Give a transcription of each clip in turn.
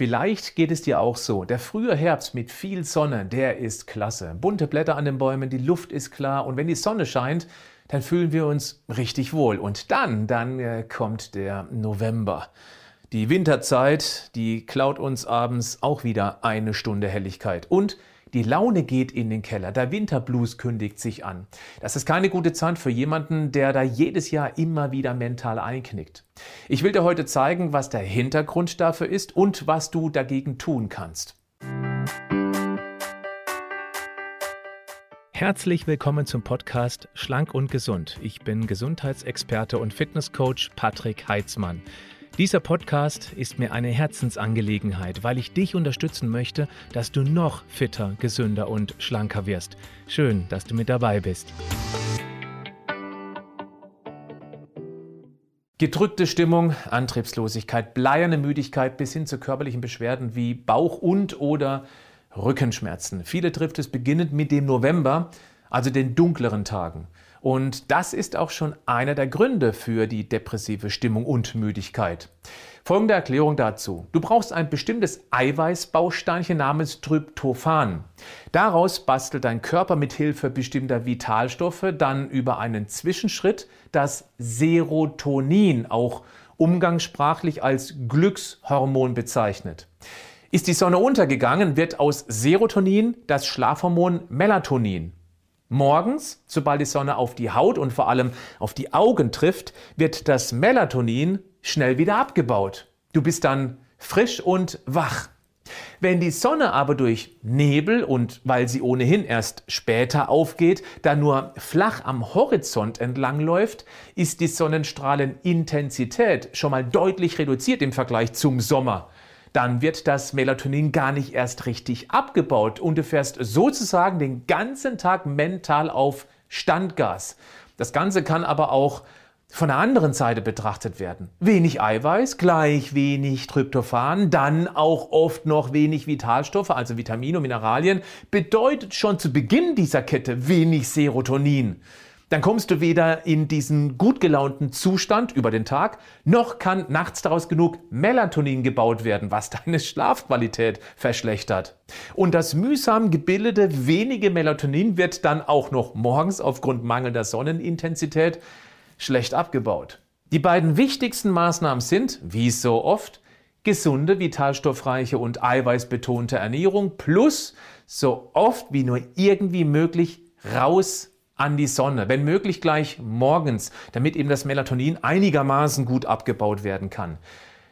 Vielleicht geht es dir auch so. Der frühe Herbst mit viel Sonne, der ist klasse. Bunte Blätter an den Bäumen, die Luft ist klar und wenn die Sonne scheint, dann fühlen wir uns richtig wohl. Und dann, dann äh, kommt der November. Die Winterzeit, die klaut uns abends auch wieder eine Stunde Helligkeit. Und die Laune geht in den Keller. Der Winterblues kündigt sich an. Das ist keine gute Zeit für jemanden, der da jedes Jahr immer wieder mental einknickt. Ich will dir heute zeigen, was der Hintergrund dafür ist und was du dagegen tun kannst. Herzlich willkommen zum Podcast Schlank und Gesund. Ich bin Gesundheitsexperte und Fitnesscoach Patrick Heitzmann. Dieser Podcast ist mir eine Herzensangelegenheit, weil ich dich unterstützen möchte, dass du noch fitter, gesünder und schlanker wirst. Schön, dass du mit dabei bist. Gedrückte Stimmung, Antriebslosigkeit, bleierne Müdigkeit bis hin zu körperlichen Beschwerden wie Bauch- und oder Rückenschmerzen. Viele trifft es beginnend mit dem November, also den dunkleren Tagen. Und das ist auch schon einer der Gründe für die depressive Stimmung und Müdigkeit. Folgende Erklärung dazu. Du brauchst ein bestimmtes Eiweißbausteinchen namens Tryptophan. Daraus bastelt dein Körper mit Hilfe bestimmter Vitalstoffe dann über einen Zwischenschritt das Serotonin, auch umgangssprachlich als Glückshormon bezeichnet. Ist die Sonne untergegangen, wird aus Serotonin das Schlafhormon Melatonin. Morgens, sobald die Sonne auf die Haut und vor allem auf die Augen trifft, wird das Melatonin schnell wieder abgebaut. Du bist dann frisch und wach. Wenn die Sonne aber durch Nebel und weil sie ohnehin erst später aufgeht, da nur flach am Horizont entlang läuft, ist die Sonnenstrahlenintensität schon mal deutlich reduziert im Vergleich zum Sommer dann wird das Melatonin gar nicht erst richtig abgebaut und du fährst sozusagen den ganzen Tag mental auf Standgas. Das Ganze kann aber auch von der anderen Seite betrachtet werden. Wenig Eiweiß, gleich wenig Tryptophan, dann auch oft noch wenig Vitalstoffe, also Vitamine und Mineralien, bedeutet schon zu Beginn dieser Kette wenig Serotonin dann kommst du weder in diesen gut gelaunten Zustand über den Tag, noch kann nachts daraus genug Melatonin gebaut werden, was deine Schlafqualität verschlechtert. Und das mühsam gebildete wenige Melatonin wird dann auch noch morgens aufgrund mangelnder Sonnenintensität schlecht abgebaut. Die beiden wichtigsten Maßnahmen sind, wie so oft, gesunde, vitalstoffreiche und eiweißbetonte Ernährung plus so oft wie nur irgendwie möglich raus an die Sonne, wenn möglich gleich morgens, damit eben das Melatonin einigermaßen gut abgebaut werden kann.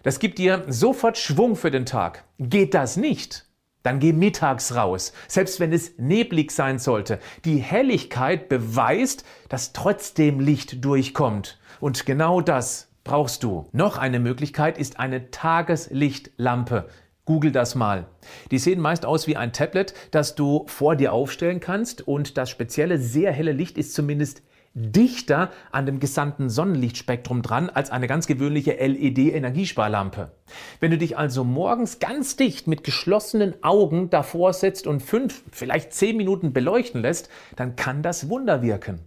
Das gibt dir sofort Schwung für den Tag. Geht das nicht? Dann geh mittags raus, selbst wenn es neblig sein sollte. Die Helligkeit beweist, dass trotzdem Licht durchkommt. Und genau das brauchst du. Noch eine Möglichkeit ist eine Tageslichtlampe. Google das mal. Die sehen meist aus wie ein Tablet, das du vor dir aufstellen kannst und das spezielle sehr helle Licht ist zumindest dichter an dem gesamten Sonnenlichtspektrum dran als eine ganz gewöhnliche LED-Energiesparlampe. Wenn du dich also morgens ganz dicht mit geschlossenen Augen davor setzt und fünf, vielleicht zehn Minuten beleuchten lässt, dann kann das Wunder wirken.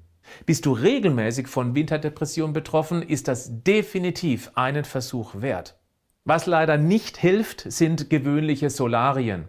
Bist du regelmäßig von Winterdepression betroffen, ist das definitiv einen Versuch wert. Was leider nicht hilft, sind gewöhnliche Solarien.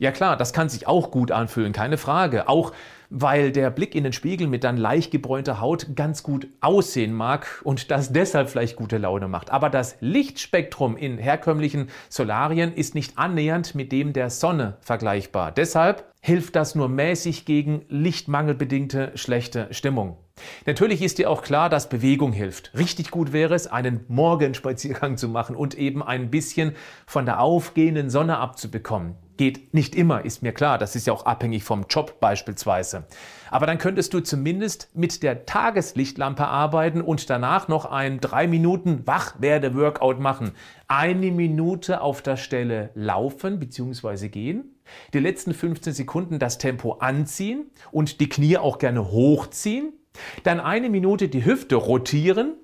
Ja klar, das kann sich auch gut anfühlen, keine Frage. Auch weil der Blick in den Spiegel mit dann leicht gebräunter Haut ganz gut aussehen mag und das deshalb vielleicht gute Laune macht. Aber das Lichtspektrum in herkömmlichen Solarien ist nicht annähernd mit dem der Sonne vergleichbar. Deshalb hilft das nur mäßig gegen lichtmangelbedingte schlechte Stimmung. Natürlich ist dir auch klar, dass Bewegung hilft. Richtig gut wäre es, einen Morgenspaziergang zu machen und eben ein bisschen von der aufgehenden Sonne abzubekommen. Geht nicht immer, ist mir klar. Das ist ja auch abhängig vom Job beispielsweise. Aber dann könntest du zumindest mit der Tageslichtlampe arbeiten und danach noch ein drei Minuten Wachwerde-Workout machen. Eine Minute auf der Stelle laufen bzw. gehen. Die letzten 15 Sekunden das Tempo anziehen und die Knie auch gerne hochziehen. Dann eine Minute die Hüfte rotieren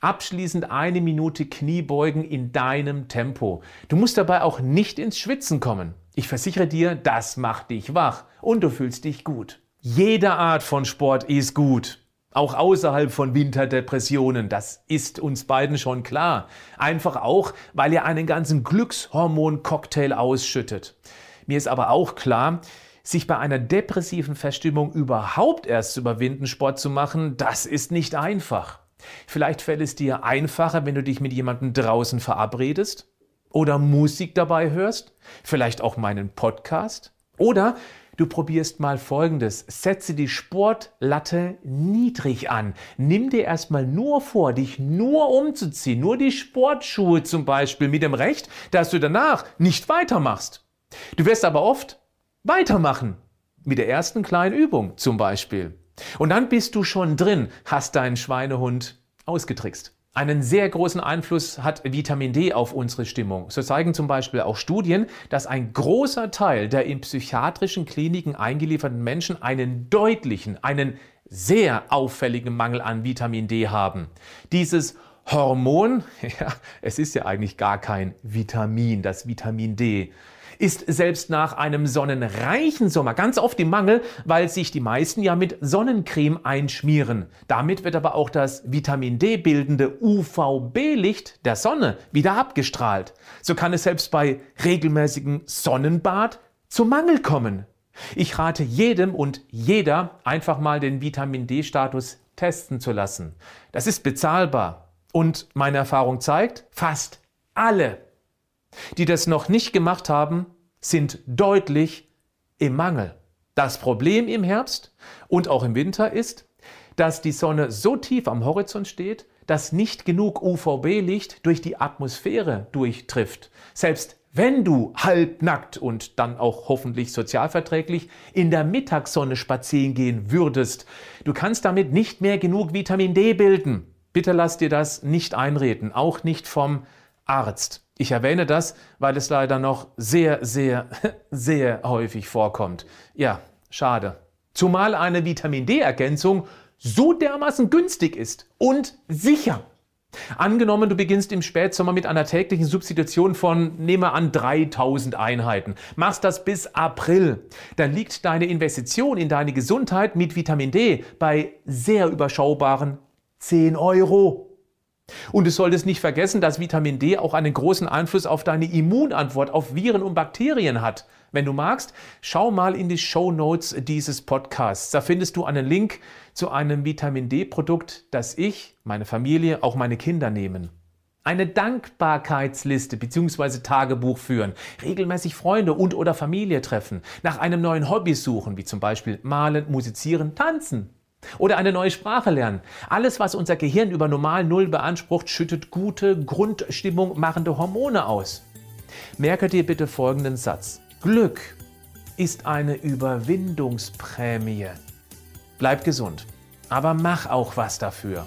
Abschließend eine Minute Kniebeugen in deinem Tempo. Du musst dabei auch nicht ins Schwitzen kommen. Ich versichere dir, das macht dich wach und du fühlst dich gut. Jede Art von Sport ist gut. Auch außerhalb von Winterdepressionen, das ist uns beiden schon klar. Einfach auch, weil ihr einen ganzen Glückshormon-Cocktail ausschüttet. Mir ist aber auch klar, sich bei einer depressiven Verstimmung überhaupt erst zu überwinden, Sport zu machen, das ist nicht einfach. Vielleicht fällt es dir einfacher, wenn du dich mit jemandem draußen verabredest oder Musik dabei hörst, vielleicht auch meinen Podcast oder Du probierst mal Folgendes. Setze die Sportlatte niedrig an. Nimm dir erstmal nur vor, dich nur umzuziehen, nur die Sportschuhe zum Beispiel, mit dem Recht, dass du danach nicht weitermachst. Du wirst aber oft weitermachen. Mit der ersten kleinen Übung zum Beispiel. Und dann bist du schon drin, hast deinen Schweinehund ausgetrickst. Einen sehr großen Einfluss hat Vitamin D auf unsere Stimmung. So zeigen zum Beispiel auch Studien, dass ein großer Teil der in psychiatrischen Kliniken eingelieferten Menschen einen deutlichen, einen sehr auffälligen Mangel an Vitamin D haben. Dieses Hormon, ja, es ist ja eigentlich gar kein Vitamin, das Vitamin D ist selbst nach einem sonnenreichen Sommer ganz oft im Mangel, weil sich die meisten ja mit Sonnencreme einschmieren. Damit wird aber auch das Vitamin D bildende UVB-Licht der Sonne wieder abgestrahlt. So kann es selbst bei regelmäßigem Sonnenbad zum Mangel kommen. Ich rate jedem und jeder einfach mal den Vitamin D-Status testen zu lassen. Das ist bezahlbar. Und meine Erfahrung zeigt, fast alle die das noch nicht gemacht haben, sind deutlich im Mangel. Das Problem im Herbst und auch im Winter ist, dass die Sonne so tief am Horizont steht, dass nicht genug UVB-Licht durch die Atmosphäre durchtrifft. Selbst wenn du halbnackt und dann auch hoffentlich sozialverträglich in der Mittagssonne spazieren gehen würdest, du kannst damit nicht mehr genug Vitamin D bilden. Bitte lass dir das nicht einreden, auch nicht vom Arzt. Ich erwähne das, weil es leider noch sehr, sehr, sehr häufig vorkommt. Ja, schade. Zumal eine Vitamin D-Ergänzung so dermaßen günstig ist und sicher. Angenommen, du beginnst im Spätsommer mit einer täglichen Substitution von, nehme an, 3000 Einheiten, machst das bis April, dann liegt deine Investition in deine Gesundheit mit Vitamin D bei sehr überschaubaren 10 Euro. Und du solltest nicht vergessen, dass Vitamin D auch einen großen Einfluss auf deine Immunantwort auf Viren und Bakterien hat. Wenn du magst, schau mal in die Show Notes dieses Podcasts. Da findest du einen Link zu einem Vitamin D-Produkt, das ich, meine Familie, auch meine Kinder nehmen. Eine Dankbarkeitsliste bzw. Tagebuch führen, regelmäßig Freunde und oder Familie treffen, nach einem neuen Hobby suchen, wie zum Beispiel malen, musizieren, tanzen, oder eine neue Sprache lernen. Alles, was unser Gehirn über normal Null beansprucht, schüttet gute, Grundstimmung machende Hormone aus. Merke dir bitte folgenden Satz. Glück ist eine Überwindungsprämie. Bleib gesund, aber mach auch was dafür.